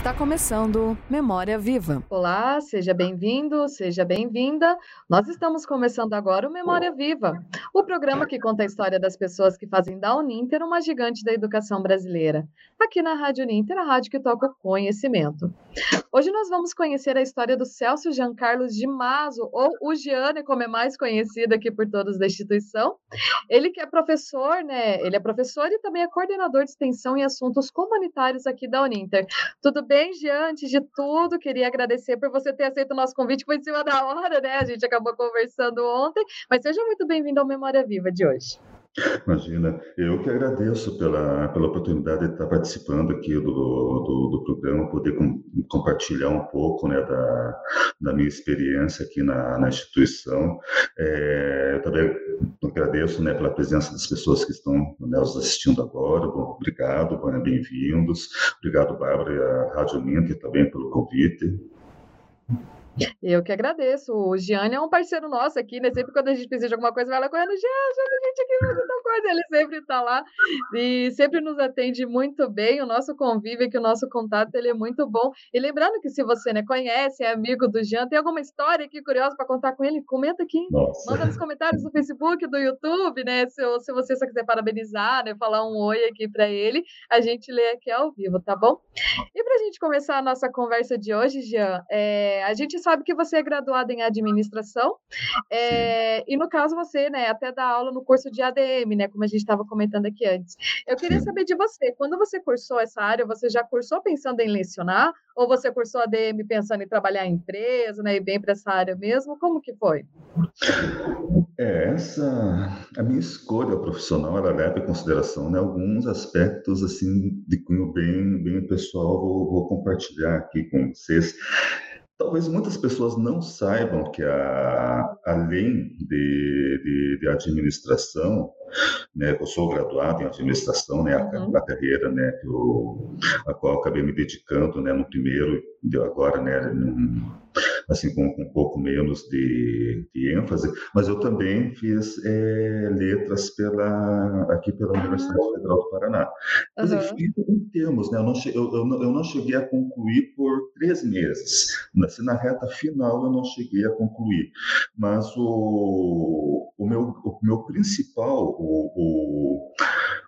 Está começando Memória Viva. Olá, seja bem-vindo, seja bem-vinda. Nós estamos começando agora o Memória Viva, o programa que conta a história das pessoas que fazem da Uninter uma gigante da educação brasileira. Aqui na Rádio Uninter, a rádio que toca o conhecimento. Hoje nós vamos conhecer a história do Celso Jean Carlos de Mazo, ou o Giane, como é mais conhecido aqui por todos da instituição. Ele que é professor, né? Ele é professor e também é coordenador de extensão em assuntos comunitários aqui da Uninter. Tudo bem, Jean? Antes de tudo, queria agradecer por você ter aceito o nosso convite, foi em cima da hora, né? A gente acabou conversando ontem, mas seja muito bem-vindo ao Memória Viva de hoje. Imagina, eu que agradeço pela, pela oportunidade de estar participando aqui do, do, do programa, poder com, compartilhar um pouco né, da, da minha experiência aqui na, na instituição. É, eu também agradeço né, pela presença das pessoas que estão né, nos assistindo agora. Bom, obrigado, bem-vindos. Obrigado, Bárbara, e a Rádio Minter também pelo convite. Eu que agradeço. O Gianni é um parceiro nosso aqui, né? Sempre quando a gente precisa de alguma coisa, vai lá correndo, Jean, ajuda a gente aqui fazer tal coisa. Ele sempre está lá e sempre nos atende muito bem. O nosso convívio aqui, o nosso contato, ele é muito bom. E lembrando que se você né, conhece, é amigo do Jean, tem alguma história aqui curiosa para contar com ele, comenta aqui. Nossa. Manda nos comentários do Facebook, do YouTube, né? Se, se você só quiser parabenizar, né? Falar um oi aqui para ele, a gente lê aqui ao vivo, tá bom? E para a gente começar a nossa conversa de hoje, Jean, é, a gente sabe que você é graduado em administração, é, e no caso você, né, até dá aula no curso de ADM, né, como a gente estava comentando aqui antes. Eu queria Sim. saber de você, quando você cursou essa área, você já cursou pensando em lecionar, ou você cursou ADM pensando em trabalhar em empresa, né, e bem para essa área mesmo? Como que foi? É, essa a minha escolha profissional ela leva em consideração né, alguns aspectos assim de cunho bem bem pessoal vou, vou compartilhar aqui com vocês Talvez muitas pessoas não saibam que, a, além de, de, de administração, né, eu sou graduado em administração, né, a, uhum. a carreira, né, que eu, a qual eu acabei me dedicando, né, no primeiro, agora, né, num, assim, com, com, um pouco menos de, de, ênfase, mas eu também fiz é, letras pela, aqui pela Universidade. Federal do Paraná. Mas, uhum. enfim, em termos, né, eu, não cheguei, eu, eu, não, eu não cheguei a concluir por três meses. Assim, na reta final eu não cheguei a concluir, mas o, o, meu, o meu principal, o, o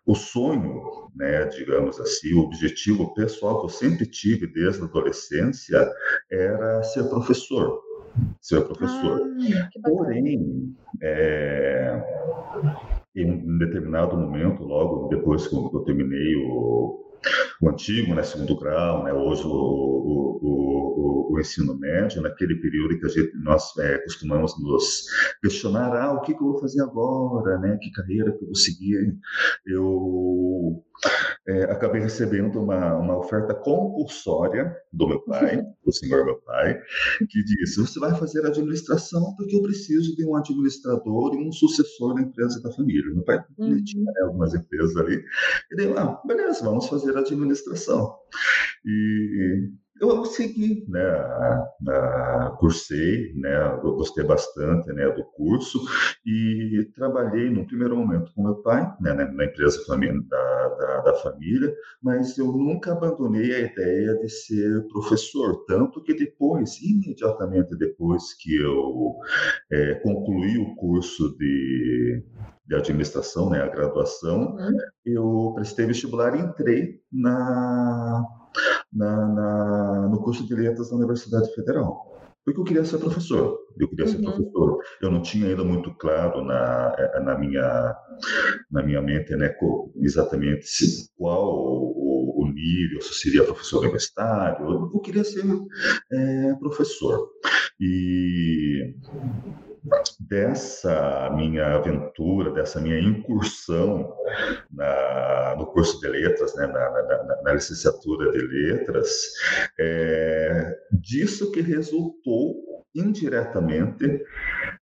o sonho, né, digamos assim, o objetivo pessoal que eu sempre tive desde a adolescência era ser professor, ser professor. Ah, Porém, é, em um determinado momento, logo depois que eu terminei o o antigo, né, segundo grau, né, hoje o, o, o, o, ensino médio, naquele período que a gente, nós é, costumamos nos questionar, ah, o que, que eu vou fazer agora, né, que carreira que eu vou seguir, eu é, acabei recebendo uma, uma oferta compulsória do meu pai, do senhor meu pai, que disse: Você vai fazer administração porque eu preciso de um administrador e um sucessor na empresa da família. Meu pai uhum. tinha né, algumas empresas ali. E daí, ah, beleza, vamos fazer administração. E eu segui, né, a, a, cursei, né, gostei bastante, né, do curso e trabalhei no primeiro momento com meu pai, né, na, empresa da, da, da, família, mas eu nunca abandonei a ideia de ser professor, tanto que depois, imediatamente depois que eu é, concluí o curso de de administração, né, a graduação, uhum. eu prestei vestibular e entrei na na, na, no curso de letras da Universidade Federal. Porque eu queria ser professor, eu queria ser uhum. professor. Eu não tinha ainda muito claro na, eh, na, minha, na minha mente né, exatamente qual o, o nível, se seria professor universitário. Eu, queria ser é, professor. E dessa minha aventura, dessa minha incursão na, no curso de letras, né, na, na, na licenciatura de letras, é, disso que resultou indiretamente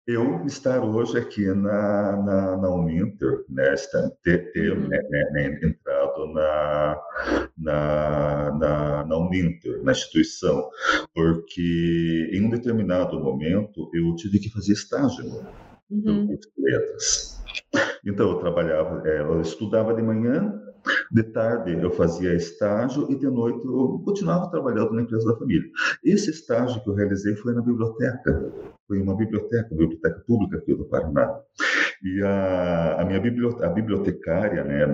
eu estar hoje aqui na, na, na Uninter, né, ter, ter uhum. né, né, né, entrado na, na, na, na Uninter, na instituição, porque em um determinado momento eu tive que fazer estágio uhum. no curso de letras. Então eu trabalhava, é, eu estudava de manhã De tarde eu fazia estágio e de noite eu continuava trabalhando na empresa da família. Esse estágio que eu realizei foi na biblioteca, foi uma biblioteca, uma biblioteca pública aqui do Paraná. E a, a minha biblioteca, a bibliotecária, né,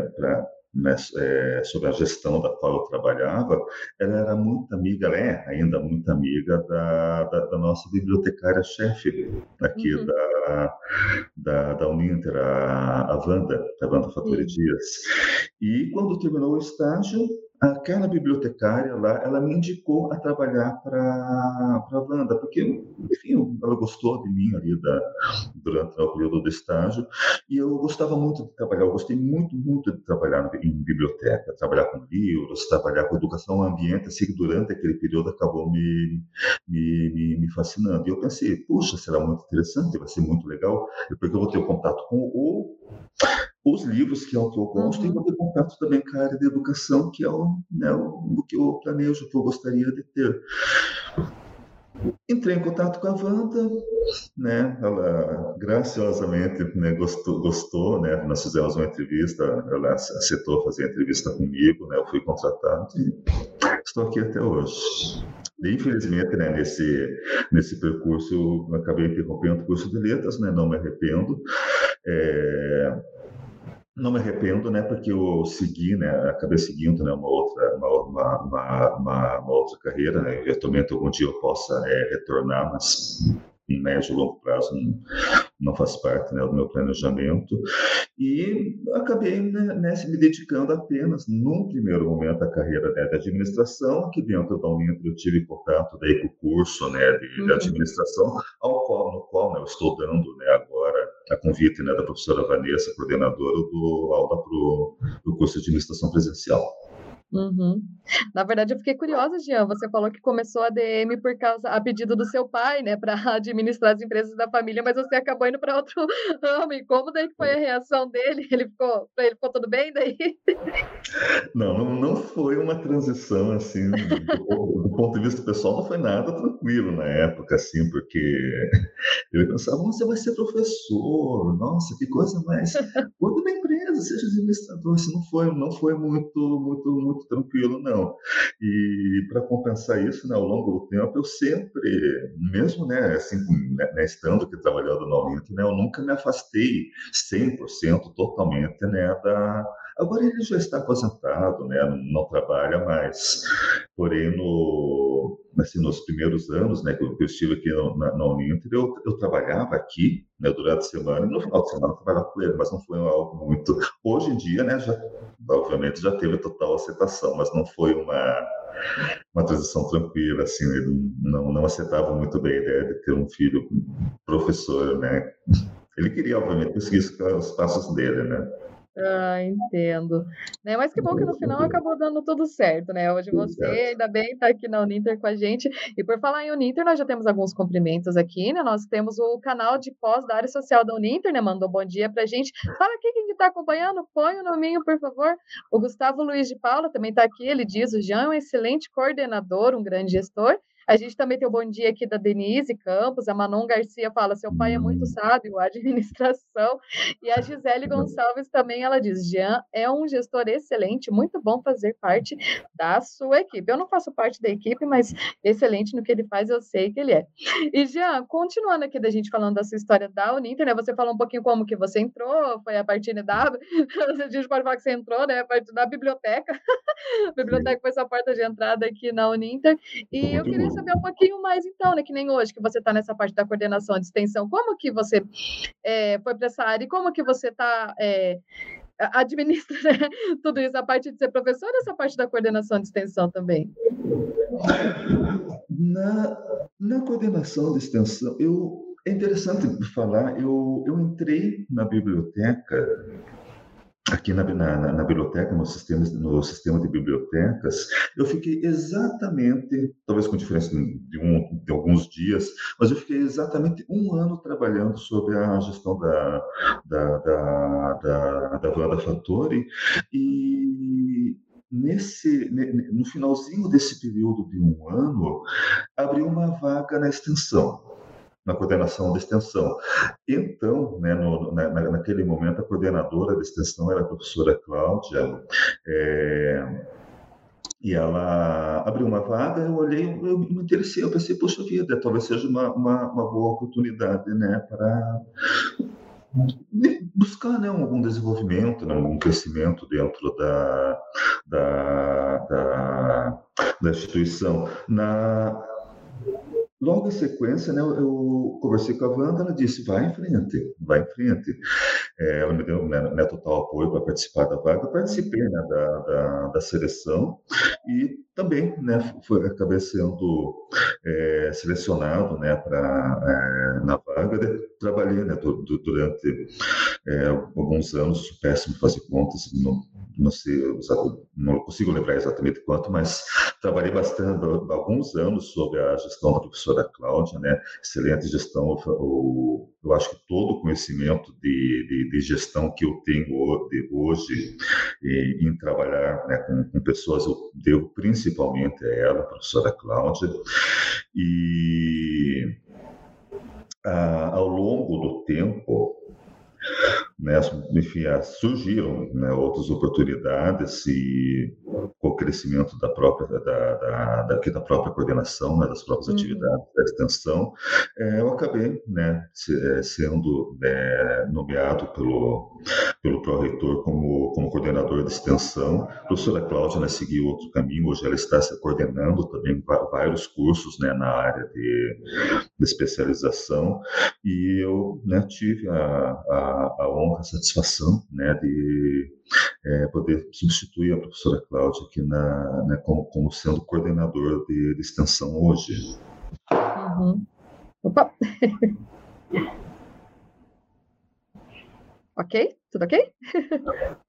né, é, sobre a gestão da qual eu trabalhava, ela era muito amiga, ela é ainda muito amiga da, da, da nossa bibliotecária-chefe aqui uhum. da, da, da Uninter, a, a Wanda, a Wanda Fattori uhum. Dias. E quando terminou o estágio, aquela bibliotecária lá, ela me indicou a trabalhar para a Wanda, porque, enfim, ela gostou de mim ali da, durante o período do estágio, e eu gostava muito de trabalhar, eu gostei muito, muito de trabalhar em biblioteca, trabalhar com livros, trabalhar com educação ao ambiente, assim, durante aquele período acabou me, me, me, me fascinando. E eu pensei, puxa, será muito interessante, vai ser muito legal, porque eu vou ter contato com o os livros, que é o que eu gosto, uhum. e vou ter contato também com a área de educação, que é o, né, o, que eu planejo, que eu gostaria de ter. Entrei em contato com a Wanda, né? Ela graciosamente né, gostou, gostou, né? Nós fizemos uma entrevista, ela aceitou fazer a entrevista comigo, né? Eu fui contratado e estou aqui até hoje. Infelizmente, né, nesse, nesse percurso, eu acabei interrompendo o curso de letras, né, não me arrependo. É, não me arrependo, né, porque eu segui, né, acabei seguindo, né, uma outra, uma, uma, uma, uma outra carreira, né, eventualmente algum dia eu possa é, retornar, mas em médio e longo prazo não, não faz parte né, do meu planejamento. E acabei né, nessa, me dedicando apenas, num primeiro momento, à carreira né, de administração, que dentro da Uninter eu tive contato daí com o curso né, de, uhum. de administração, ao qual, no qual né, eu estou dando né, agora a convite né, da professora Vanessa, coordenadora do aula para o curso de administração presencial. Uhum. Na verdade, eu fiquei curiosa, Jean. Você falou que começou a DM por causa a pedido do seu pai, né, para administrar as empresas da família, mas você acabou indo para outro ramo. E como daí foi a reação dele? Ele ficou, ele ficou tudo bem daí? Não, não, foi uma transição assim, do, do, ponto de vista pessoal, não foi nada tranquilo na época, assim, porque ele pensava, você vai ser professor, nossa, que coisa mais. Quando na empresa, seja administrador, assim, não foi, não foi muito, muito, muito muito tranquilo, não. E para compensar isso, né, ao longo do tempo, eu sempre, mesmo né, assim, né, né estando aqui trabalhando no Olinto, né, eu nunca me afastei 100% totalmente né, da. Agora ele já está aposentado, né, não trabalha mais. Porém, no, assim, nos primeiros anos né, que eu estive aqui na, na Uninter, eu, eu trabalhava aqui né, durante a semana e no final de semana eu trabalhava com ele, mas não foi algo muito. Hoje em dia, né, já, obviamente, já teve total aceitação, mas não foi uma, uma transição tranquila, assim, ele não, não aceitava muito bem a ideia de ter um filho professor, né. Ele queria, obviamente, conseguir os passos dele, né. Ah, entendo. Né, mas que bom que no final acabou dando tudo certo, né? Hoje você ainda bem está aqui na Uninter com a gente. E por falar em Uninter, nós já temos alguns cumprimentos aqui, né? Nós temos o canal de pós da área social da Uninter, né? Mandou bom dia pra gente. Fala aqui quem está acompanhando, põe o nominho, por favor. O Gustavo Luiz de Paula também está aqui, ele diz: o Jean é um excelente coordenador, um grande gestor. A gente também tem o bom dia aqui da Denise Campos, a Manon Garcia fala: seu pai é muito sábio, administração. E a Gisele Gonçalves também, ela diz: Jean é um gestor excelente, muito bom fazer parte da sua equipe. Eu não faço parte da equipe, mas excelente no que ele faz, eu sei que ele é. E Jean, continuando aqui da gente falando da sua história da Uninter, né? Você falou um pouquinho como que você entrou, foi a partir da. A gente pode falar que você entrou, né? A partir da biblioteca. a biblioteca foi sua porta de entrada aqui na Uninter. E eu queria saber um pouquinho mais, então, né? Que nem hoje, que você está nessa parte da coordenação de extensão. Como que você é, foi para essa área e como que você está é, administra né, tudo isso, a parte de ser professor e essa parte da coordenação de extensão também? Na, na coordenação de extensão, eu, é interessante falar, eu, eu entrei na biblioteca aqui na, na, na, biblioteca, no sistema, no sistema de bibliotecas, eu fiquei exatamente, talvez com diferença de, um, de alguns dias, mas eu fiquei exatamente um ano trabalhando sobre a gestão da, da, da, da, da Wanda Fattori e nesse no finalzinho desse período de um ano abriu uma vaga na extensão na coordenação da extensão. Então, né, no, na, naquele momento, a coordenadora da extensão era a professora Cláudia, é, e ela abriu uma vaga, eu olhei, eu me interessei, eu pensei, poxa vida, talvez seja uma, uma, uma boa oportunidade, né, para buscar né, algum desenvolvimento, né, algum crescimento dentro da, da, da, da instituição. Na, Logo em sequência, né, eu conversei com a Wanda, ela disse, vai em frente, vai em frente. É, ela me deu né, né total apoio para participar da vaga, participei né, da, da, da, seleção e também né, foi, acabei sendo é, selecionado né, pra, é, na vaga. Trabalhei né, durante é, alguns anos, péssimo fazer contas, não, não sei, não consigo lembrar exatamente quanto, mas trabalhei bastante, alguns anos sobre a gestão da professora Cláudia, né? Excelente gestão, o, eu acho que todo o conhecimento de, de, de, gestão que eu tenho hoje em, em trabalhar né, com, com, pessoas, eu devo principalmente a ela, a professora Cláudia, e a, ao longo do tempo, né, enfim, surgiram né, outras oportunidades e com o crescimento da própria da, da, da, própria coordenação, né, das próprias uhum. atividades da extensão, é, eu acabei né, é, sendo né, nomeado pelo pelo pró-reitor como como coordenador de extensão. A professora Cláudia né, seguiu outro caminho, hoje ela está se coordenando também vários cursos né, na área de, de especialização e eu né, tive a, a, a honra, a satisfação né, de é, poder substituir a professora Cláudia aqui na, né, como, como, sendo coordenador de, de extensão hoje. Uhum. Opa! ok? Tudo ok?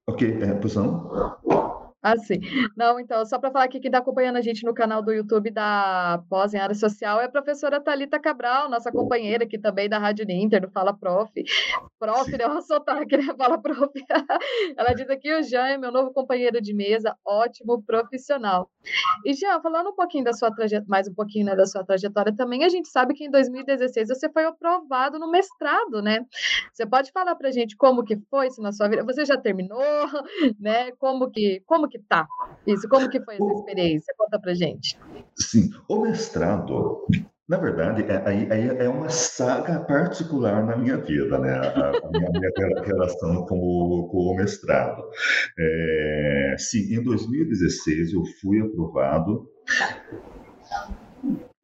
ok, é, pois não? Assim. Não, então, só para falar que quem está acompanhando a gente no canal do YouTube da Pós em Área Social é a professora Talita Cabral, nossa companheira aqui também da Rádio Ninter, do Fala Prof. Prof, né? O sotaque, né? Fala Prof. Ela diz aqui, o Jean é meu novo companheiro de mesa, ótimo profissional. E, Jean, falando um pouquinho da sua trajetória, mais um pouquinho né, da sua trajetória também, a gente sabe que em 2016 você foi aprovado no mestrado, né? Você pode falar para a gente como que foi isso na sua vida? Você já terminou, né? Como que, como que tá isso? Como que foi essa experiência? Conta pra gente. Sim, o mestrado, na verdade, é, é, é, uma saga particular na minha vida, né? A, a minha, minha, relação com o, com o mestrado. É, sim, em 2016 eu fui aprovado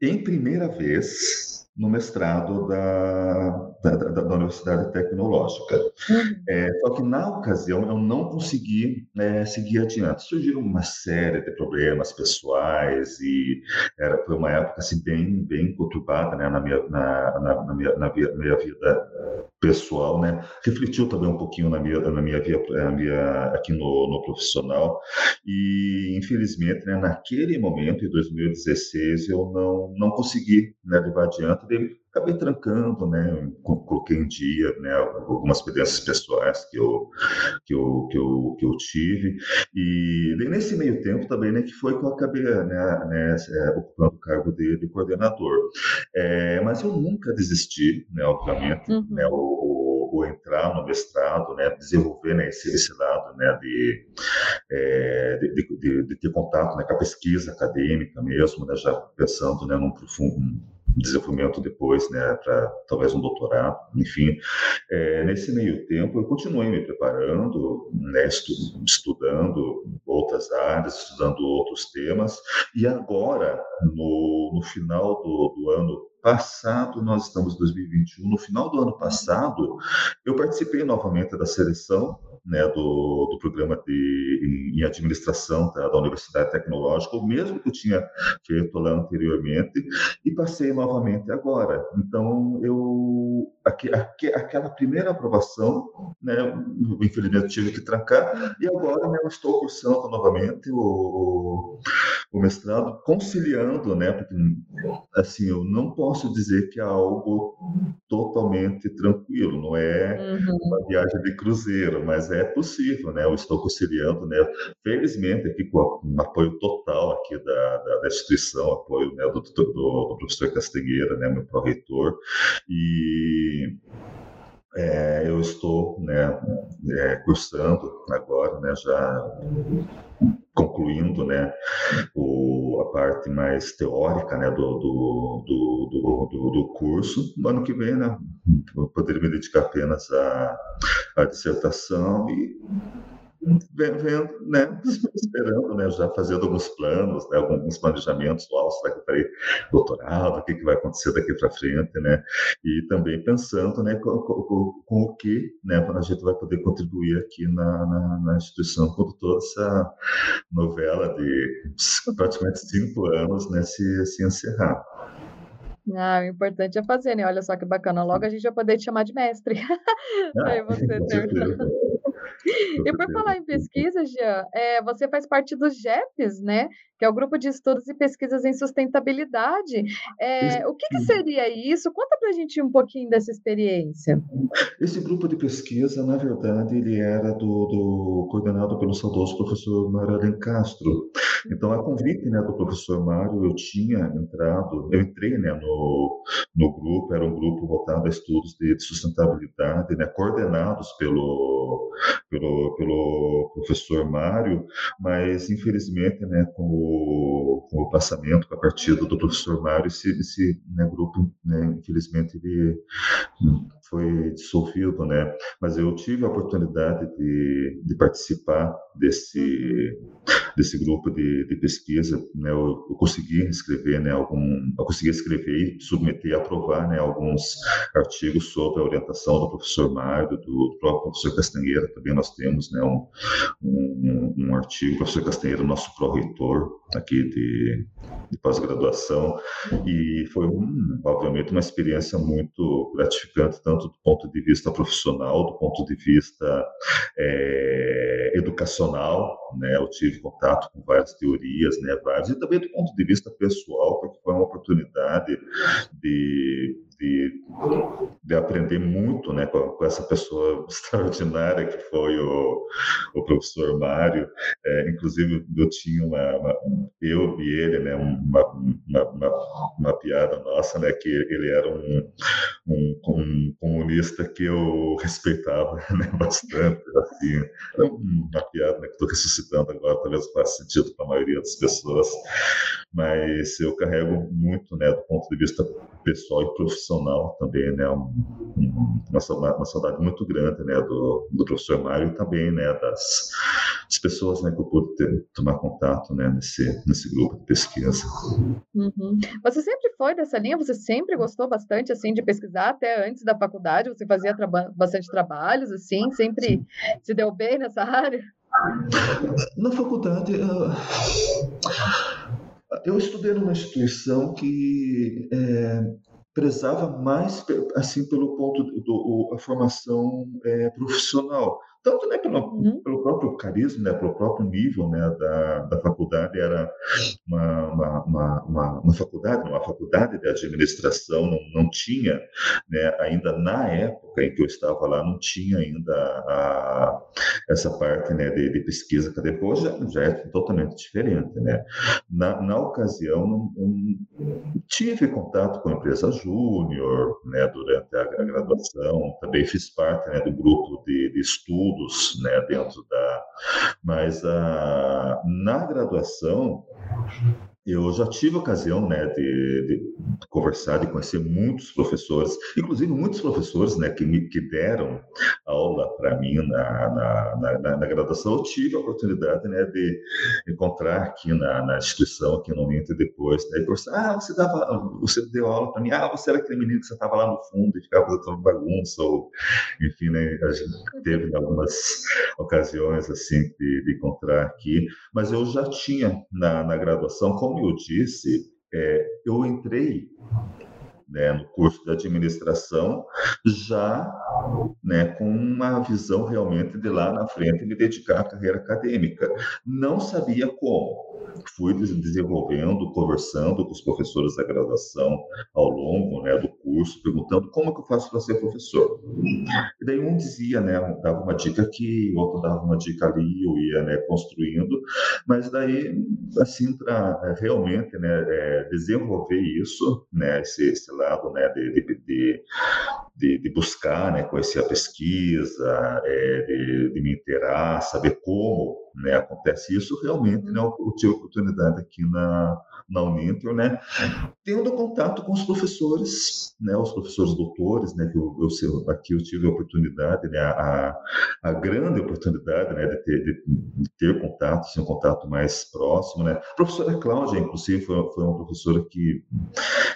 em primeira vez no mestrado da, da, da, da Universidade Tecnológica. Uhum. É, só que na ocasião eu não consegui é, seguir adiante. Surgiram uma série de problemas pessoais e era, foi uma época assim, bem, bem conturbada né, na, minha, na, na, na, minha, na minha, minha vida pessoal, né? Refletiu também um pouquinho na minha, na minha vida na minha, aqui no, no profissional e infelizmente, né, naquele momento, em 2016, eu não, não consegui né, levar adiante dele, acabei trancando, né? Coloquei em dia, né? Algumas experiências pessoais que eu que eu, que eu, que eu tive e nesse meio tempo também, né? Que foi que eu acabei, né? né é, ocupando o cargo de, de coordenador. É, mas eu nunca desisti, né? Obviamente, uhum. né? O, o, entrar no mestrado, né? Desenvolver né? esse, esse lado, né? De, é, de, de, de, ter contato né? com a pesquisa acadêmica mesmo, né? Já pensando, né? Num profundo desenvolvimento depois, né, para talvez um doutorado, enfim. É, nesse meio tempo, eu continuei me preparando, né, estudando outras áreas, estudando outros temas, e agora, no, no final do, do ano passado, nós estamos em 2021, no final do ano passado, eu participei novamente da seleção né, do, do programa de, em, administração tá, da Universidade Tecnológica, o mesmo que eu tinha feito lá anteriormente, e passei novamente agora. Então, eu aqui, aqui, aquela primeira aprovação, né, infelizmente tive que trancar, e agora né, eu estou cursando novamente o, o mestrado conciliando, né? Porque assim eu não posso dizer que é algo totalmente tranquilo, não é uhum. uma viagem de cruzeiro, mas é possível, né? Eu estou conciliando, né? Felizmente aqui com o apoio total aqui da, da, da instituição, apoio né, do, do, do, professor Castanheira, né? Meu pró-reitor e é, eu estou né, é, cursando agora, né, já concluindo né, o, a parte mais teórica né, do, do, do, do, do curso. No ano que vem, né, eu poderia me dedicar apenas à, à dissertação e vendo, né, esperando, né, já fazendo alguns planos, né, alguns planejamentos, uau, será que farei doutorado, o que, que vai acontecer daqui para frente, né, e também pensando, né, com, com, com, o que, né, a gente vai poder contribuir aqui na, na, na instituição quando toda essa novela de praticamente cinco anos, né, se, se encerrar. Ah, o importante é fazer, né? Olha só que bacana. Logo a gente vai poder te chamar de mestre. Ah, Aí você termina. E por falar em pesquisa, Jean, é, você faz parte do GEPS, né? Que é o Grupo de Estudos e Pesquisas em Sustentabilidade. É, o que, que, seria isso? Conta para a gente um pouquinho dessa experiência. Esse grupo de pesquisa, na verdade, ele era do, do coordenado pelo saudoso professor Mário Castro. Então, a convite né, do professor Mário, eu tinha entrado, eu entrei né, no, no grupo, era um grupo voltado a estudos de, de sustentabilidade, né, coordenados pelo, pelo, pelo professor Mário, mas infelizmente, né, com o, com o passamento, com a partida do professor Mário, esse, esse né, grupo, né, infelizmente, ele foi dissolvido, né? Mas eu tive a oportunidade de, de participar desse desse grupo de, de pesquisa, né? Eu, eu, consegui escrever, né? Algum, eu consegui escrever e submeter aprovar, né? Alguns artigos sobre a orientação do professor Mário, do, próprio professor Castanheira. Também nós temos, né? Um, um, um artigo, professor Castanheira, nosso pró-reitor aqui de, de pós-graduação, e foi, um, obviamente, uma experiência muito gratificante, tanto do ponto de vista profissional, do ponto de vista é, educacional, né? Eu tive contato com várias teorias, né? Várias, e também do ponto de vista pessoal, porque foi uma oportunidade de de, de aprender muito né, com, com, essa pessoa extraordinária que foi o, o professor Mário. É, inclusive, eu tinha uma, uma, eu e ele, né, uma, uma, uma, uma, piada nossa, né, que ele era um, um, um comunista que eu respeitava né, bastante. Assim, uma piada né, que estou ressuscitando agora, talvez faça sentido para a maioria das pessoas, mas eu carrego muito né, do ponto de vista pessoal e profissional profissional também, né, uma, uma saudade muito grande, né, do, do professor Mário e também, né, das, das pessoas, né, que eu pude ter, tomar contato, né, nesse, nesse grupo de pesquisa. Uhum. Você sempre foi dessa linha? Você sempre gostou bastante, assim, de pesquisar até antes da faculdade? Você fazia traba bastante trabalhos, assim, sempre Sim. se deu bem nessa área? Na faculdade, uh, eu estudei numa instituição que é, prezava mais assim pelo ponto do, do a formação é, profissional tanto né, pelo, uhum. pelo próprio carisma, né, pelo próprio nível né, da, da faculdade, era uma, uma, uma, uma, uma faculdade, uma faculdade de administração, não, não tinha, né, ainda na época em que eu estava lá, não tinha ainda a, essa parte né, de, de pesquisa acadêmica, hoje já, já, é totalmente diferente. Né? Na, na ocasião, não, não tive contato com a empresa júnior né, durante a, a, graduação, também fiz parte né, do grupo de, de estudo estudos né, dentro da. Mas a, na graduação, eu já tive ocasião né, de, de, conversar, de conhecer muitos professores, inclusive muitos professores né, que, me, que deram aula para mim na, na, na, na, graduação. Eu tive a oportunidade né, de encontrar aqui na, na instituição, aqui no e depois. Né, e ah, você, dava, você deu aula para mim, ah, você era aquele menino que você estava lá no fundo e ficava fazendo bagunça, ou, enfim, né, a gente teve algumas ocasiões assim de, de encontrar aqui, mas eu já tinha na, na graduação, como como eu disse, é, eu entrei né, no curso de administração, já né, com uma visão realmente de lá na frente me dedicar à carreira acadêmica. Não sabia como, fui desenvolvendo, conversando com os professores da graduação ao longo né, do curso, perguntando como que eu faço para ser professor. E daí um dizia, né, dava uma dica aqui, outro dava uma dica ali, eu ia né, construindo, mas daí, assim, para realmente né, é, desenvolver isso, né, esse, esse lado né, de, de, de, de buscar, né, conhecer a pesquisa, é, de, de me interar, saber como né, acontece isso, realmente né, eu tive oportunidade aqui na, na Uninter, né, tendo contato com os professores, né, os professores doutores, né, que eu, eu aqui eu tive a oportunidade, né, a, a grande oportunidade, né, de ter, de, de ter contato, assim, um contato mais próximo, né. A professora Cláudia, inclusive, foi, foi uma professora que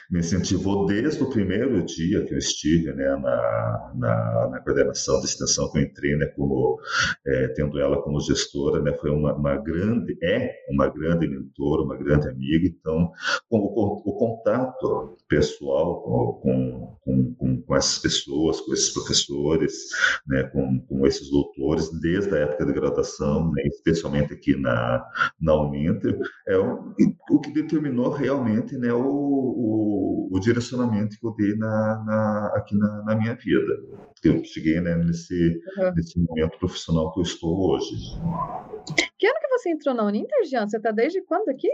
me incentivou desde o primeiro dia que eu estive, né, na, na, na coordenação de extensão que eu entrei, né, como, é, tendo ela como gestora, né, foi uma, uma grande, é uma grande mentora, uma grande amiga, então, com o, o contato pessoal com, com, com, com, essas pessoas, com esses professores, né, com, com esses doutores, desde a época de graduação, né, especialmente aqui na, na Uninter, é o, o que determinou realmente né, o, o, o direcionamento que eu dei na, na aqui na, na, minha vida. Eu cheguei né, nesse, uhum. nesse momento profissional que eu estou hoje. Que você entrou na Uninter, Jean? Você está desde quando aqui?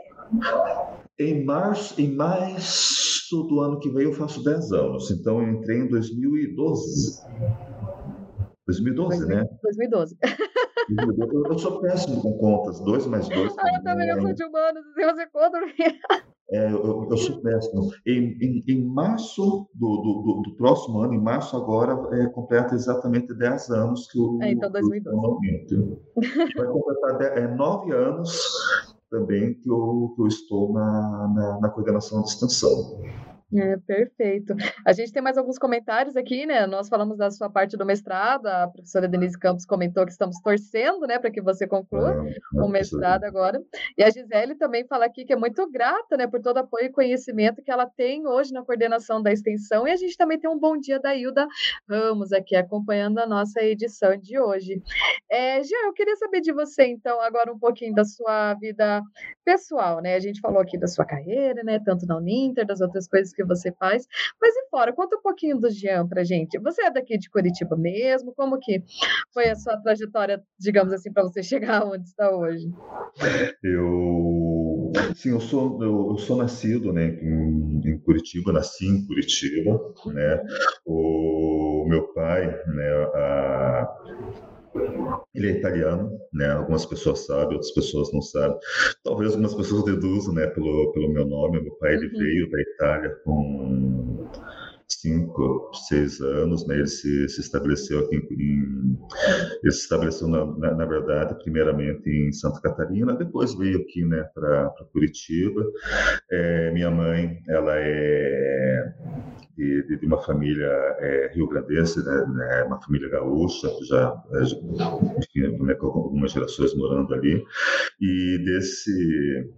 Em março, em março do ano que vem eu faço 10 anos, então eu entrei em 2012. 2012, 2012 né? 2012. Eu sou péssimo com contas, 2 mais 2. Ah, eu também, eu sou de humanos, se você conta... É, eu, eu, sou péssimo. Em, em, em março do, do, do, próximo ano, em março agora, é, completa exatamente 10 anos que o. É, então, 2012. Vai completar 10, é, 9 anos também que eu, que eu estou na, na, na coordenação de extensão. É, perfeito. A gente tem mais alguns comentários aqui, né? Nós falamos da sua parte do mestrado, a professora Denise Campos comentou que estamos torcendo, né, para que você conclua o mestrado agora. E a Gisele também fala aqui que é muito grata, né, por todo o apoio e conhecimento que ela tem hoje na coordenação da extensão. E a gente também tem um bom dia da Hilda Ramos aqui acompanhando a nossa edição de hoje. É, Jean, eu queria saber de você, então, agora um pouquinho da sua vida pessoal, né? A gente falou aqui da sua carreira, né, tanto na Uninter, das outras coisas que que você faz. Mas e fora, conta um pouquinho do Jean pra gente. Você é daqui de Curitiba mesmo? Como que foi a sua trajetória, digamos assim, para você chegar onde está hoje? Eu sim, eu sou eu, eu sou nascido, né, em, em, Curitiba, nasci em Curitiba, né? O meu pai, né, a, ele é italiano, né? Algumas pessoas sabem, outras pessoas não sabem. Talvez algumas pessoas deduzam, né, pelo, pelo meu nome. Meu pai ele uhum. veio da Itália com cinco, seis anos, né? Ele se, se estabeleceu aqui em, ele se estabeleceu na, na, na, verdade primeiramente em Santa Catarina, depois veio aqui, né, para Curitiba. É, minha mãe, ela é de, de, de uma família é, rio-grandense, né, né, uma família gaúcha, já, é, enfim, né, com algumas gerações morando ali, e desse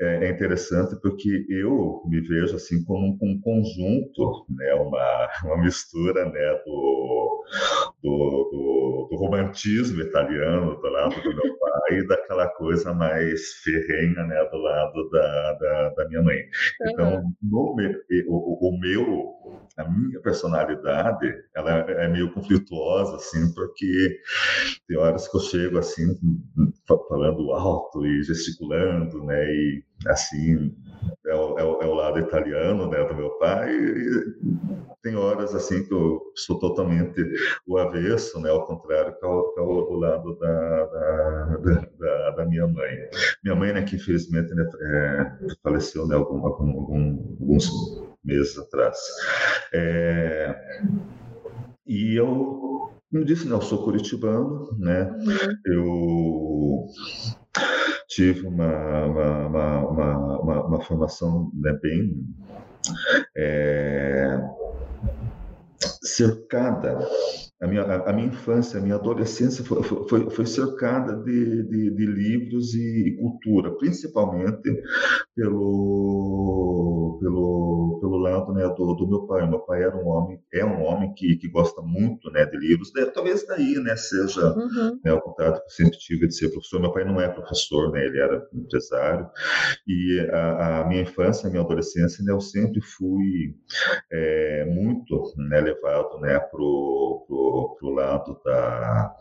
é, é, interessante porque eu me vejo assim como um, um conjunto, né, uma, uma mistura né, do, do, do, do, romantismo italiano do lado do meu pai e daquela coisa mais ferrenha né, do lado da, da, da minha mãe. Então, no, o, o meu a minha personalidade ela é meio conflituosa assim porque tem horas que eu chego assim falando alto e gesticulando né e assim é o, é o, é o lado italiano né do meu pai e tem horas assim que eu sou totalmente o avesso né ao contrário que é o, que é lado da, da, da, da, minha mãe minha mãe né que infelizmente né, é, faleceu né algum, algum, alguns meses atrás. É, e eu, como disse, né, eu sou curitibano, né? Uhum. Eu tive uma, uma, uma, uma, uma formação né, bem é, cercada a minha, a, minha infância, a minha adolescência foi, foi, foi cercada de, de, de livros e, e, cultura, principalmente pelo, pelo, pelo lado né, do, do meu pai. Meu pai era um homem, é um homem que, que gosta muito né, de livros. Talvez daí né, seja uhum. né, o contato que eu sempre tive de ser professor. Meu pai não é professor, né, ele era empresário. E a, a minha infância, a minha adolescência, né, eu sempre fui é, muito né, levado né, para o lado da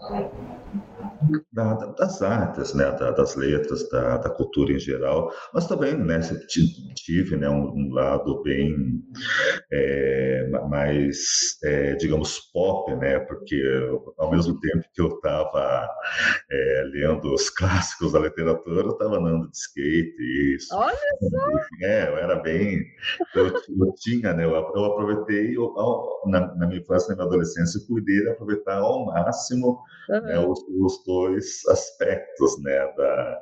da, das artes, né, da, das letras, da, da, cultura em geral, mas também né, tive né, um, um lado bem é, mais, é, digamos, pop, né, porque ao mesmo tempo que eu estava é, lendo os clássicos da literatura, eu estava andando de skate, isso. Olha só! É, eu era bem, eu, eu tinha, né, eu, eu aproveitei eu, na, na, minha infância, na minha adolescência, eu cuidei de aproveitar ao máximo uhum. né, os, os dois aspectos, né, da...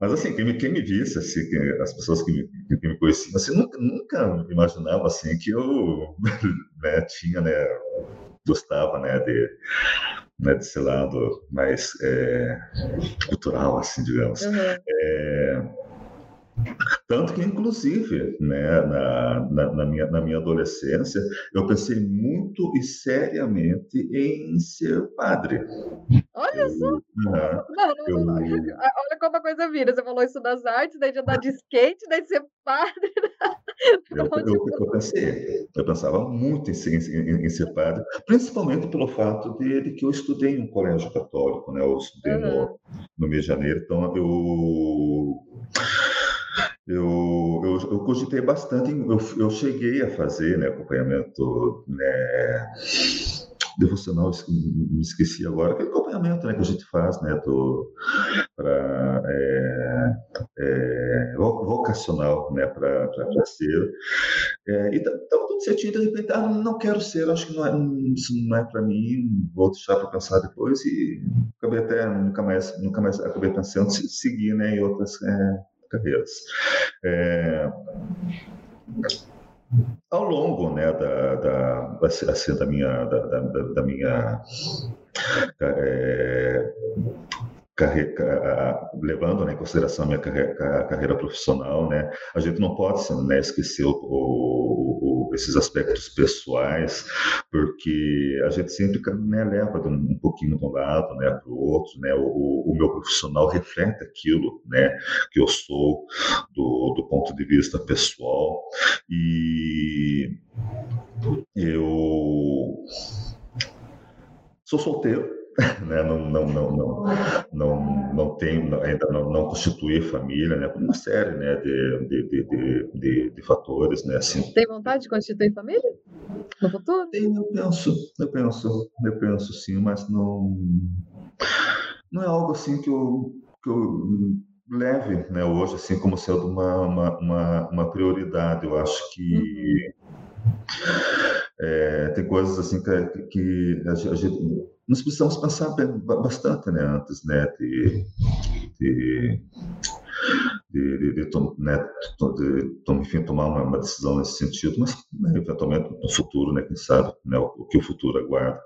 Mas assim, quem me, quem me visse, assim, as pessoas que me, que me conheciam, assim, nunca, nunca imaginava, assim, que eu né, tinha, né, gostava, né, de, né, desse lado mais é, cultural, assim, digamos. Uhum. É, tanto que, inclusive, né, na, na, na, minha, na minha adolescência, eu pensei muito e seriamente em ser padre. Olha eu, só! não, não, eu, não, Olha como a coisa vira. Você falou isso das artes, daí de andar de skate, daí ser padre. Eu, eu, eu, pensei, eu pensava muito em ser, em, em ser padre, principalmente pelo fato de, de, que eu estudei em um colégio católico, né? Eu estudei uhum. no, no Rio de Janeiro, então eu eu, eu, eu cogitei bastante, eu, eu cheguei a fazer né, acompanhamento né, devocional, me esqueci agora, aquele acompanhamento né, que a gente faz né, para é, é, vocacional né, para ser. É, e estava tudo certinho, de repente, ah, não quero ser, acho que não é, isso não é para mim, vou deixar para pensar depois e acabei até nunca mais, nunca mais acabei pensando em seguir né, em outras é, carreiras. É, ao longo né, da, da, assim, da minha, da, da, da minha é, levando né, em consideração a minha carreira, carreira profissional, né, a gente não pode né, esquecer o, o, o, esses aspectos pessoais, porque a gente sempre né, leva um, um pouquinho de um lado né, para o outro. Né, o, meu profissional reflete aquilo né, que eu sou do, do ponto de vista pessoal. E eu sou solteiro, né? não, não, não, não, não, não tenho, ainda não, não constituir família, né? uma série né? de, de, de, de, de fatores. Né? Assim, Tem vontade de constituir família no futuro? Eu penso, eu penso, eu penso sim, mas não, não é algo assim que eu, que eu leve né, hoje assim como sendo uma, uma, uma, uma prioridade. Eu acho que uhum. É, tem coisas assim que, que a gente nós precisamos pensar bastante né, antes né, de, de, de, de, de, né, de enfim, tomar uma, uma, decisão nesse sentido, mas né, eventualmente no futuro, né, quem sabe, né, o, o, que o futuro aguarda.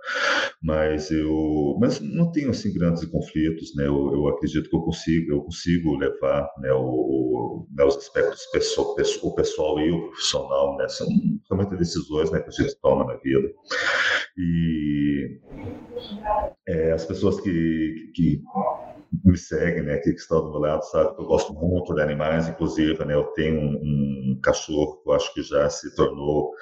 Mas eu, mas não tenho assim grandes conflitos, né, eu, eu acredito que eu consigo, eu consigo levar né, o, o né, os aspectos pessoal, o pessoal e o profissional, né, são realmente decisões né, que a gente toma na vida. E é, as pessoas que, que, me seguem, né, que estão do meu lado, sabem que eu gosto muito de animais, inclusive, né, eu tenho um, um cachorro que eu acho que já se tornou,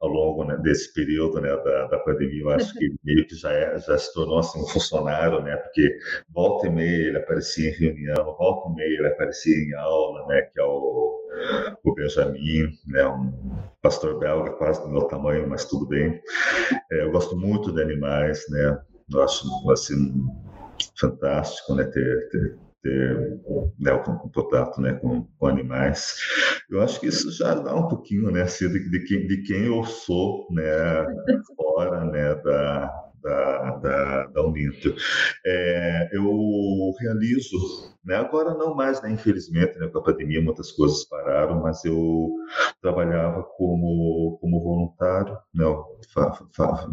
ao longo né, desse período né, da, da pandemia, eu acho que meio que já, é, já se tornou assim, um funcionário, né, porque volta e meia ele aparecia em reunião, volta e meia ele aparecia em aula, né, que é o, o Benjamin, né, um pastor belga quase do meu tamanho, mas tudo bem. É, eu gosto muito de animais, né, eu acho assim, fantástico né, ter, ter, ter né, o contato né, com, com, animais. Eu acho que isso já dá um pouquinho né, assim, de, de, quem, de quem eu sou né, fora né, da, da, da, da Uninter. É, eu realizo, né, agora não mais, né, infelizmente, né, com a pandemia muitas coisas pararam, mas eu trabalhava como, como voluntário, né,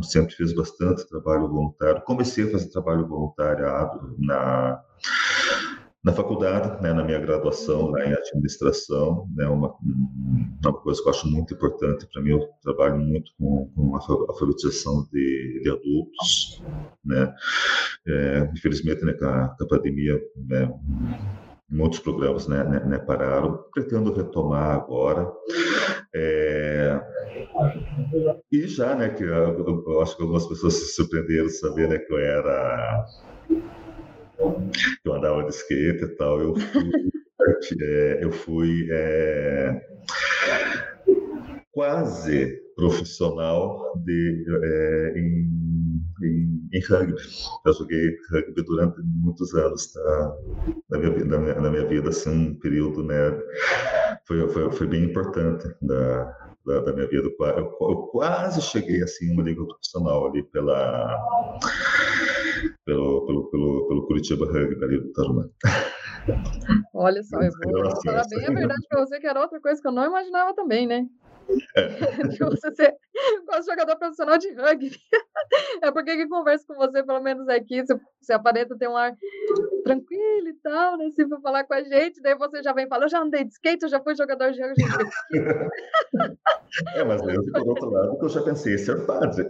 sempre fiz bastante trabalho voluntário. Comecei a fazer trabalho voluntário na na faculdade, né, na minha graduação lá em administração, né, uma, uma coisa que eu acho muito importante para mim, eu trabalho muito com, com a alfabetização de, de adultos, né, é, infelizmente, né, com a, com a pandemia, né, muitos programas né, né, né, pararam, pretendo retomar agora. É... E já, né, que eu, eu, acho que algumas pessoas se surpreenderam saber né, que eu era. Eu andava de skate e tal. Eu fui. é, eu fui é... quase profissional de, é, em em, em rugby. Eu joguei rugby durante muitos anos tá? na, minha, na, minha, na minha vida, assim, um período, né? Foi, foi, foi bem importante da, da, da minha vida. Eu, eu, quase cheguei, assim, uma liga profissional ali pela... Pelo, pelo, pelo, pelo Curitiba Rugby ali do Tarumã. Olha só, eu vou falar bem a verdade para você, que era outra coisa que eu não imaginava também, né? de você ser quase jogador profissional de rugby. É porque que converso com você, pelo menos aqui, você, você aparenta ter um ar tranquilo e tal, né? Se for falar com a gente, daí você já vem falar, eu já andei de skate, eu já fui jogador de rugby. É, mas eu, por outro lado, eu já pensei em ser padre.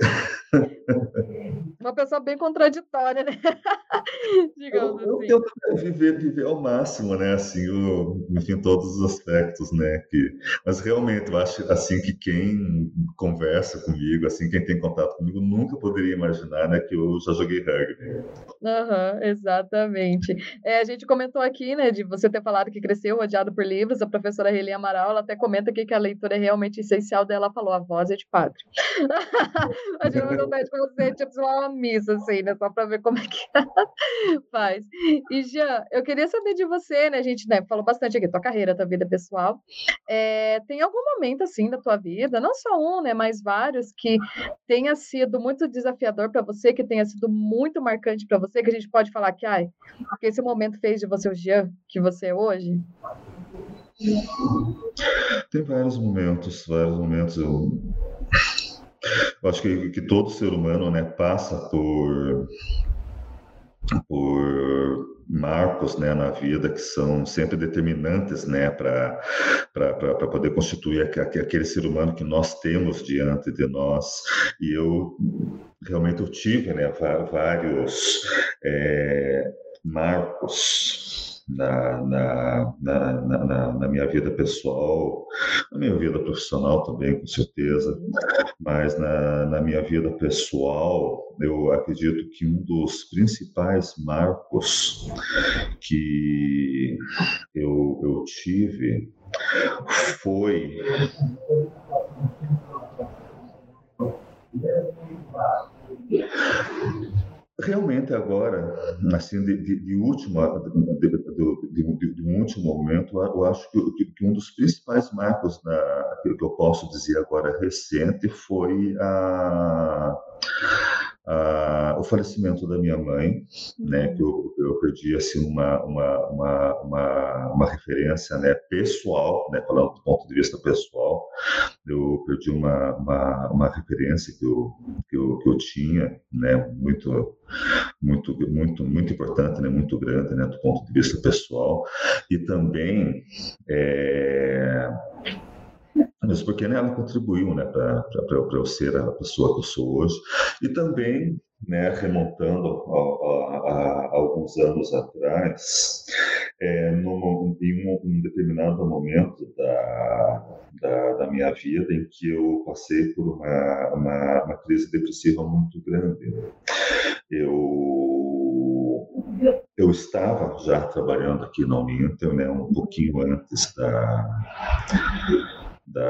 Uma pessoa bem contraditória, né? Digamos eu, assim. Eu tento viver, viver ao máximo, né? Assim, o, enfim, todos os aspectos, né? Que, mas realmente, eu acho assim que quem conversa comigo, assim, quem tem contato comigo, nunca poderia imaginar, né? Que eu já joguei rugby. Uhum, exatamente. É, a gente comentou aqui, né, de você ter falado que cresceu odiado por livros. A professora Reli Amaral, ela até comenta aqui que a leitura é realmente essencial dela. falou, a voz é de padre. a gente mandou vontade de você, tipo, uma missa, assim, né, só para ver como é que faz. E, Jean, eu queria saber de você, né, a gente né, falou bastante aqui, tua carreira, tua vida pessoal. É, tem algum momento, assim, da tua vida, não só um, né, mas vários, que tenha sido muito desafiador para você, que tenha sido muito marcante para você, que a gente pode falar que, ai, que esse momento fez de você o Jean que você é hoje? Tem vários momentos, vários momentos. Eu, eu acho que, que todo ser humano né, passa por, por marcos né, na vida que são sempre determinantes né, para poder constituir aquele ser humano que nós temos diante de nós. E eu realmente eu tive né, vários é, marcos na, na, na, na, minha vida pessoal, na minha vida profissional também, com certeza, mas na, na minha vida pessoal, eu acredito que um dos principais marcos que eu, eu tive foi realmente agora, assim, de, de, de última, de, de, de, um último momento, eu acho que, que um dos principais marcos na, que eu posso dizer agora recente foi a ah, o falecimento da minha mãe, né, que eu, eu perdi assim uma, uma, uma, uma, uma referência, né, pessoal, né, falando do ponto de vista pessoal, eu perdi uma, uma, uma referência que eu, que eu, que eu tinha, né, muito muito muito muito importante, né, muito grande, né, do ponto de vista pessoal. E também é, mesmo porque né, ela contribuiu né, para eu ser a pessoa que eu sou hoje. E também, né, remontando a, a, a, alguns anos atrás, é, num, em um, um, determinado momento da, da, da, minha vida em que eu passei por uma, uma, uma crise depressiva muito grande. Eu eu estava já trabalhando aqui na Uninter, né, um pouquinho antes da, da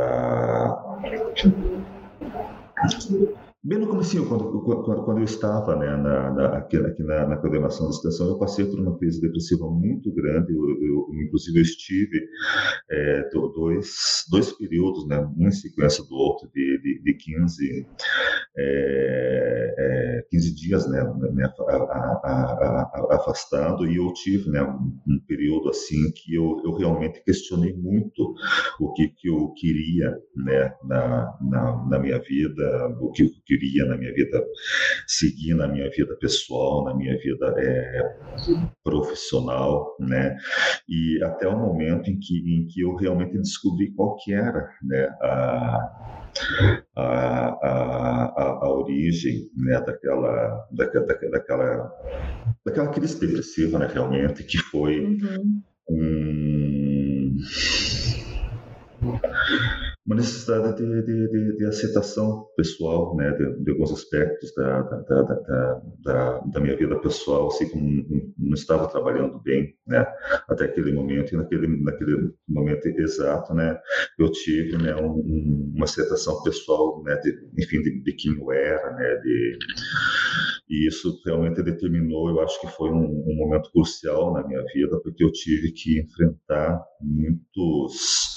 Bem no começo, quando, quando, quando, eu estava né, na, na, aqui, aqui na, na, coordenação da extensão, eu passei por uma crise depressiva muito grande. Eu, eu, inclusive, eu estive é, dois, dois períodos, né, um em sequência do outro, de, de, de 15, é, é, 15 dias né, me afastando, e eu tive né, um, um, período assim que eu, eu realmente questionei muito o que, que eu queria né, na, na, na minha vida, o que, que queria na minha vida, seguir na minha vida pessoal, na minha vida é, profissional, né? E até o momento em que, em que eu realmente descobri qual que era, né? A, a, a, a, origem né, daquela, daquela, daquela, daquela crise depressiva, né, realmente, que foi uhum. um uma necessidade de, de, de, de, aceitação pessoal, né, de, alguns aspectos da, da, da, da, da minha vida pessoal, assim como não estava trabalhando bem, né, até aquele momento e naquele naquele momento exato, né, eu tive, né, um, uma aceitação pessoal, né, enfim, de quem eu era, né, de e isso realmente determinou, eu acho que foi um, um momento crucial na minha vida, porque eu tive que enfrentar muitos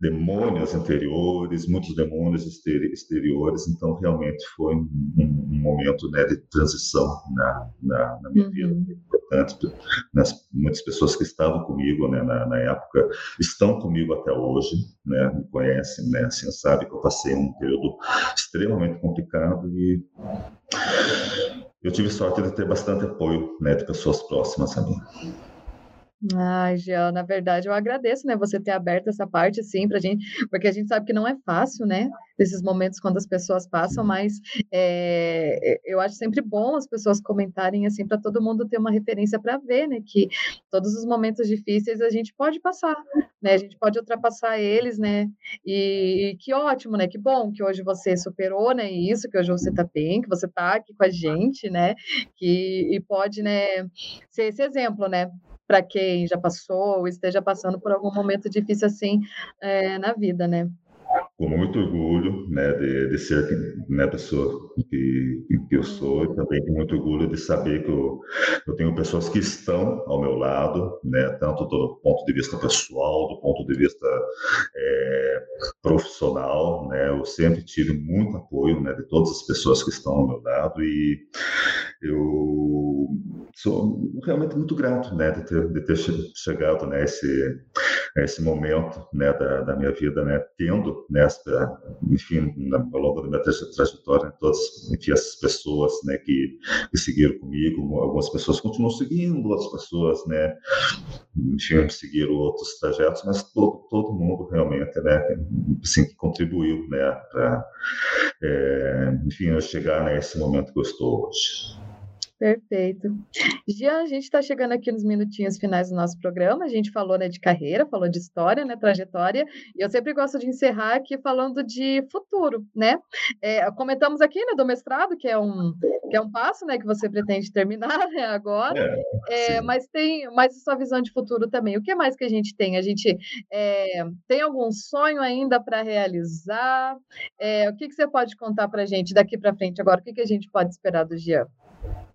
demônios interiores, muitos demônios exteriores, então realmente foi um, um momento né, de transição na, na, na minha uhum. vida, importante. Nas, muitas pessoas que estavam comigo né, na, na, época estão comigo até hoje, né, me conhecem, né, assim, sabe que eu passei um período extremamente complicado e eu tive sorte de ter bastante apoio né, de pessoas próximas a mim. Ai, Jean, na verdade, eu agradeço, né, você ter aberto essa parte, sim, pra gente, porque a gente sabe que não é fácil, né, desses momentos quando as pessoas passam, mas é, eu acho sempre bom as pessoas comentarem, assim, para todo mundo ter uma referência para ver, né, que todos os momentos difíceis a gente pode passar, né, a gente pode ultrapassar eles, né, e, e que ótimo, né, que bom que hoje você superou, né, isso, que hoje você tá bem, que você tá aqui com a gente, né, que, e pode, né, ser esse exemplo, né, para quem já passou ou esteja passando por algum momento difícil assim é, na vida, né? Com muito orgulho né, de, de ser né, pessoa que, que eu sou e também com muito orgulho de saber que eu, eu tenho pessoas que estão ao meu lado, né, tanto do ponto de vista pessoal, do ponto de vista é, profissional. Né, eu sempre tive muito apoio né, de todas as pessoas que estão ao meu lado e eu sou realmente muito grato né, de, ter, de ter chegado né, esse, esse momento né, da, da minha vida, né, tendo né, enfim, ao longo da minha trajetória, todas enfim, essas pessoas né, que, que seguiram comigo, algumas pessoas continuam seguindo, outras pessoas, né, enfim, seguiram outros trajetos, mas todo, todo mundo realmente, né, assim, contribuiu, né, para, é, enfim, eu chegar nesse momento que eu estou hoje. Perfeito. Jean, a gente está chegando aqui nos minutinhos finais do nosso programa. A gente falou né, de carreira, falou de história, né, trajetória, e eu sempre gosto de encerrar aqui falando de futuro, né? É, comentamos aqui né, do mestrado, que é um, que é um passo né, que você pretende terminar né, agora, é, é, mas tem mais a sua visão de futuro também. O que mais que a gente tem? A gente é, tem algum sonho ainda para realizar? É, o que, que você pode contar para a gente daqui para frente agora? O que, que a gente pode esperar do Jean?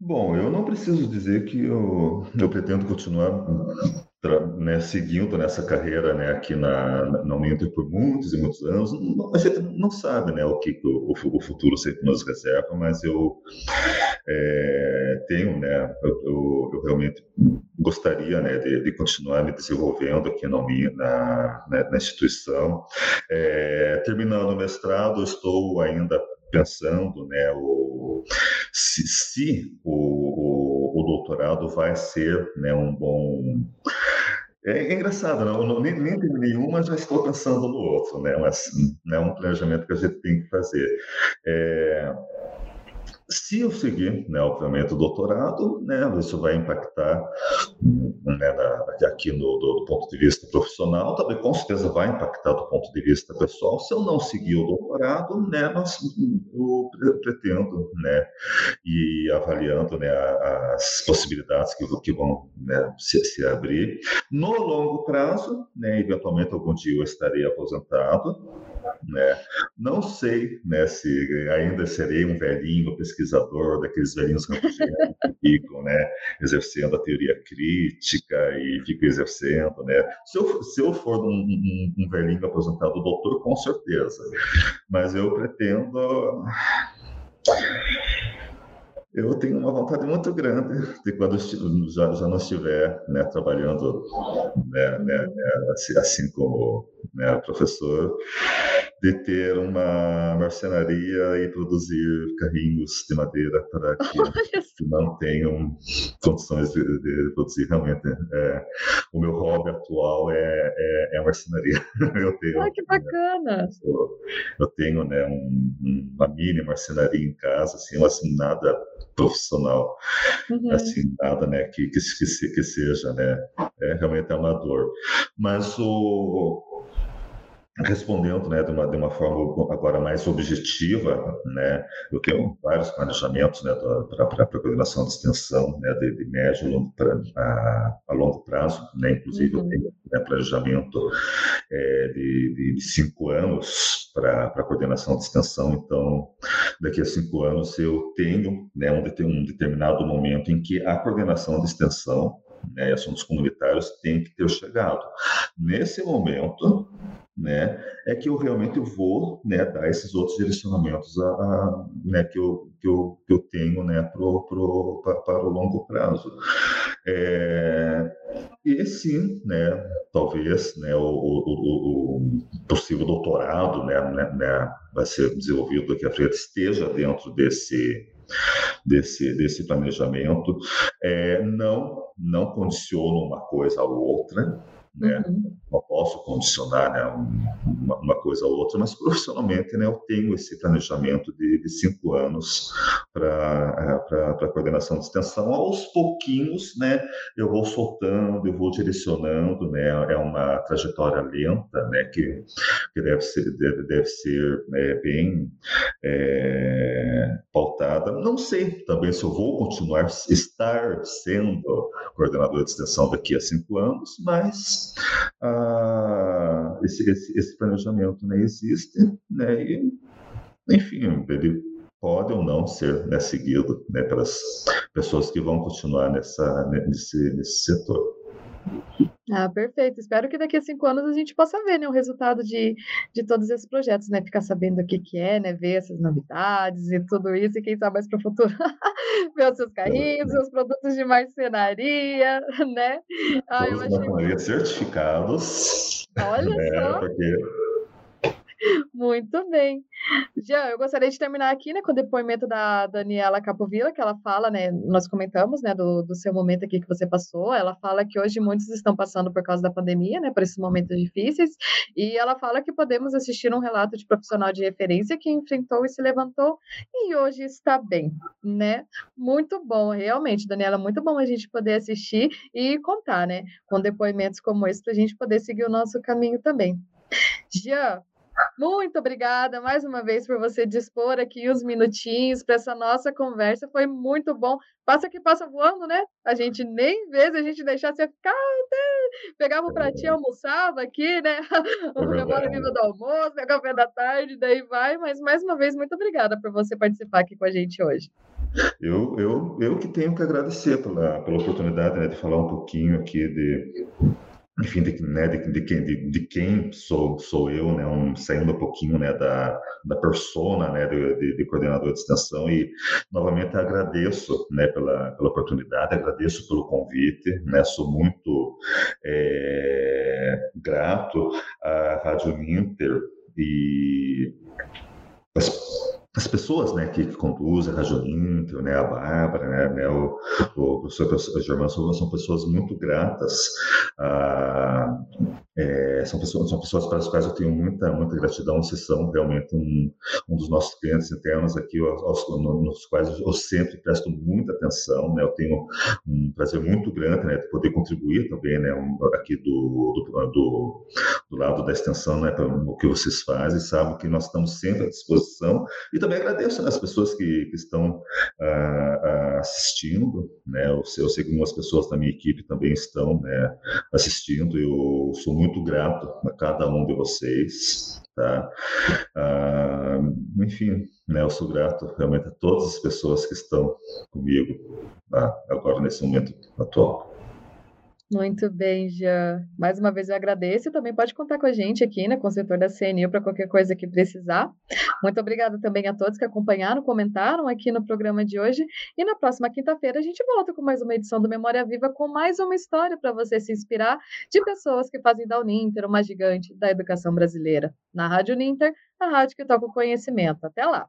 Bom, eu não preciso dizer que eu, eu pretendo continuar né, seguindo nessa carreira né, aqui na, na Uninter por muitos e muitos anos. A gente não sabe né, o que o, o futuro sempre nos reserva, mas eu é, tenho, né, eu, eu, eu, realmente gostaria né, de, de, continuar me desenvolvendo aqui na, na, né, na instituição. É, terminando o mestrado, estou ainda pensando né, o, se, se o, o, o, doutorado vai ser né, um bom. É, é engraçado, não, não, nem, nem terminei um, mas já estou pensando no outro, né? Mas é um planejamento que a gente tem que fazer. É, se eu seguir, né, obviamente, o doutorado, né, isso vai impactar né, na, aqui no, do, do, ponto de vista profissional, também com certeza vai impactar do ponto de vista pessoal. Se eu não seguir o doutorado, né, nós, eu pretendo, né, e avaliando né, as possibilidades que, que vão né, se, se, abrir. No longo prazo, né, eventualmente algum dia eu estarei aposentado, né? Não sei né, se ainda serei um velhinho pesquisador, daqueles velhinhos que ficam né, exercendo a teoria crítica e ficam exercendo. Né? Se, eu, se eu for um, um, um velhinho aposentado doutor, com certeza. Mas eu pretendo eu tenho uma vontade muito grande de quando já, já não estiver né, trabalhando né, né, assim, assim, como né, professor, de ter uma marcenaria e produzir carrinhos de madeira para que, que não tenham condições de, de produzir. Realmente, é, o meu hobby atual é, é, é a marcenaria. Eu tenho, ah, que bacana! Né, eu, eu, tenho né, um, uma mini marcenaria em casa, assim, assim nada profissional, uhum. assim, nada né, que, que, que, que seja né, é realmente amador. Mas o respondendo né, de, uma, de uma forma agora mais objetiva, né, eu tenho vários planejamentos né, para a coordenação de extensão né, de, de médio longo pra, a, a, longo prazo, né, inclusive uhum. eu tenho né, planejamento é, de, de, de, cinco anos para a coordenação de extensão, então daqui a cinco anos eu tenho né, um, um determinado momento em que a coordenação de extensão né, e assuntos comunitários tem que ter chegado. Nesse momento, né, é que eu realmente vou né, dar esses outros direcionamentos a, a né, que, eu, que, eu, que eu tenho né, pro, pro, pra, para o longo prazo. É, e sim, né, talvez né, o, o, o possível doutorado né, né, né, vai ser desenvolvido daqui a frente esteja dentro desse, desse, desse planejamento. É, não, não condiciona uma coisa à outra, né? Uhum. Não posso condicionar né, uma, uma, coisa ou outra, mas profissionalmente né, eu tenho esse planejamento de, de cinco anos para a coordenação de extensão. Aos pouquinhos, né, eu vou soltando, eu vou direcionando, né, é uma trajetória lenta, né, que, que deve ser, deve, deve ser né, bem é, pautada. Não sei também se eu vou continuar estar sendo coordenador de extensão daqui a cinco anos, mas ah, esse, esse, esse, planejamento né, existe, né, e, enfim, ele pode ou não ser né, seguido né, pelas pessoas que vão continuar nessa, nesse, nesse setor. Ah, perfeito. Espero que daqui a cinco anos a gente possa ver, né, o resultado de, de todos esses projetos, né? Ficar sabendo o que, que é, né? Ver essas novidades e tudo isso, e quem sabe mais para o futuro ver os seus carrinhos, os produtos de marcenaria, né? Ah, eu achei... certificados. Olha né, só. Porque muito bem. Jean, eu gostaria de terminar aqui, né, com o depoimento da Daniela Capovilla, que ela fala, né, nós comentamos, né, do, do seu momento aqui que você passou, ela fala que hoje muitos estão passando por causa da pandemia, né, por esses momentos difíceis, e ela fala que podemos assistir um relato de profissional de referência que enfrentou e se levantou e hoje está bem, né? Muito bom, realmente, Daniela, muito bom a gente poder assistir e contar, né, com depoimentos como esse para a gente poder seguir o nosso caminho também. Jean, muito obrigada mais uma vez por você dispor aqui uns minutinhos para essa nossa conversa. Foi muito bom. Passa que passa voando, né? A gente nem vê se a gente deixasse você ficar. Pegava o pratinho, almoçava aqui, né? O viva do almoço, né? café da tarde, daí vai. Mas mais uma vez, muito obrigada por você participar aqui com a gente hoje. Eu, eu, eu que tenho que agradecer pela, pela oportunidade né, de falar um pouquinho aqui de enfim, de, né, de, de, de, de, quem sou, sou eu, né, um, saindo um pouquinho né, da, da persona né, de, de, coordenador de extensão e novamente agradeço né, pela, pela oportunidade, agradeço pelo convite, né, sou muito é, grato à Rádio Inter e as pessoas né, que, que conduzem a Inter, né, a Bárbara, né, né o, o professor Germano são pessoas muito gratas. Ah, é, são, pessoas, são pessoas para as quais eu tenho muita, muita gratidão. Vocês são realmente um, um dos nossos clientes internos aqui, aos, nos quais eu sempre presto muita atenção. Né, eu tenho um prazer muito grande né, de poder contribuir também né, aqui do, do, do, do, lado da extensão né, para o que vocês fazem. Sabe que nós estamos sempre à disposição e também agradeço né, as pessoas que, que estão ah, ah, assistindo, né? Eu, eu sei que algumas pessoas da minha equipe também estão né, assistindo. Eu sou muito a cada um de vocês, tá? Ah, enfim, né, eu sou grato realmente a todas as pessoas que estão comigo tá? agora nesse momento atual. Muito bem, Jean. Mais uma vez eu agradeço e também pode contar com a gente aqui, né, com o setor da CNU, para qualquer coisa que precisar. Muito obrigada também a todos que acompanharam, comentaram aqui no programa de hoje. E na próxima quinta-feira a gente volta com mais uma edição do Memória Viva, com mais uma história para você se inspirar de pessoas que fazem da Uninter uma gigante da educação brasileira. Na Rádio Uninter, a rádio que toca o conhecimento. Até lá!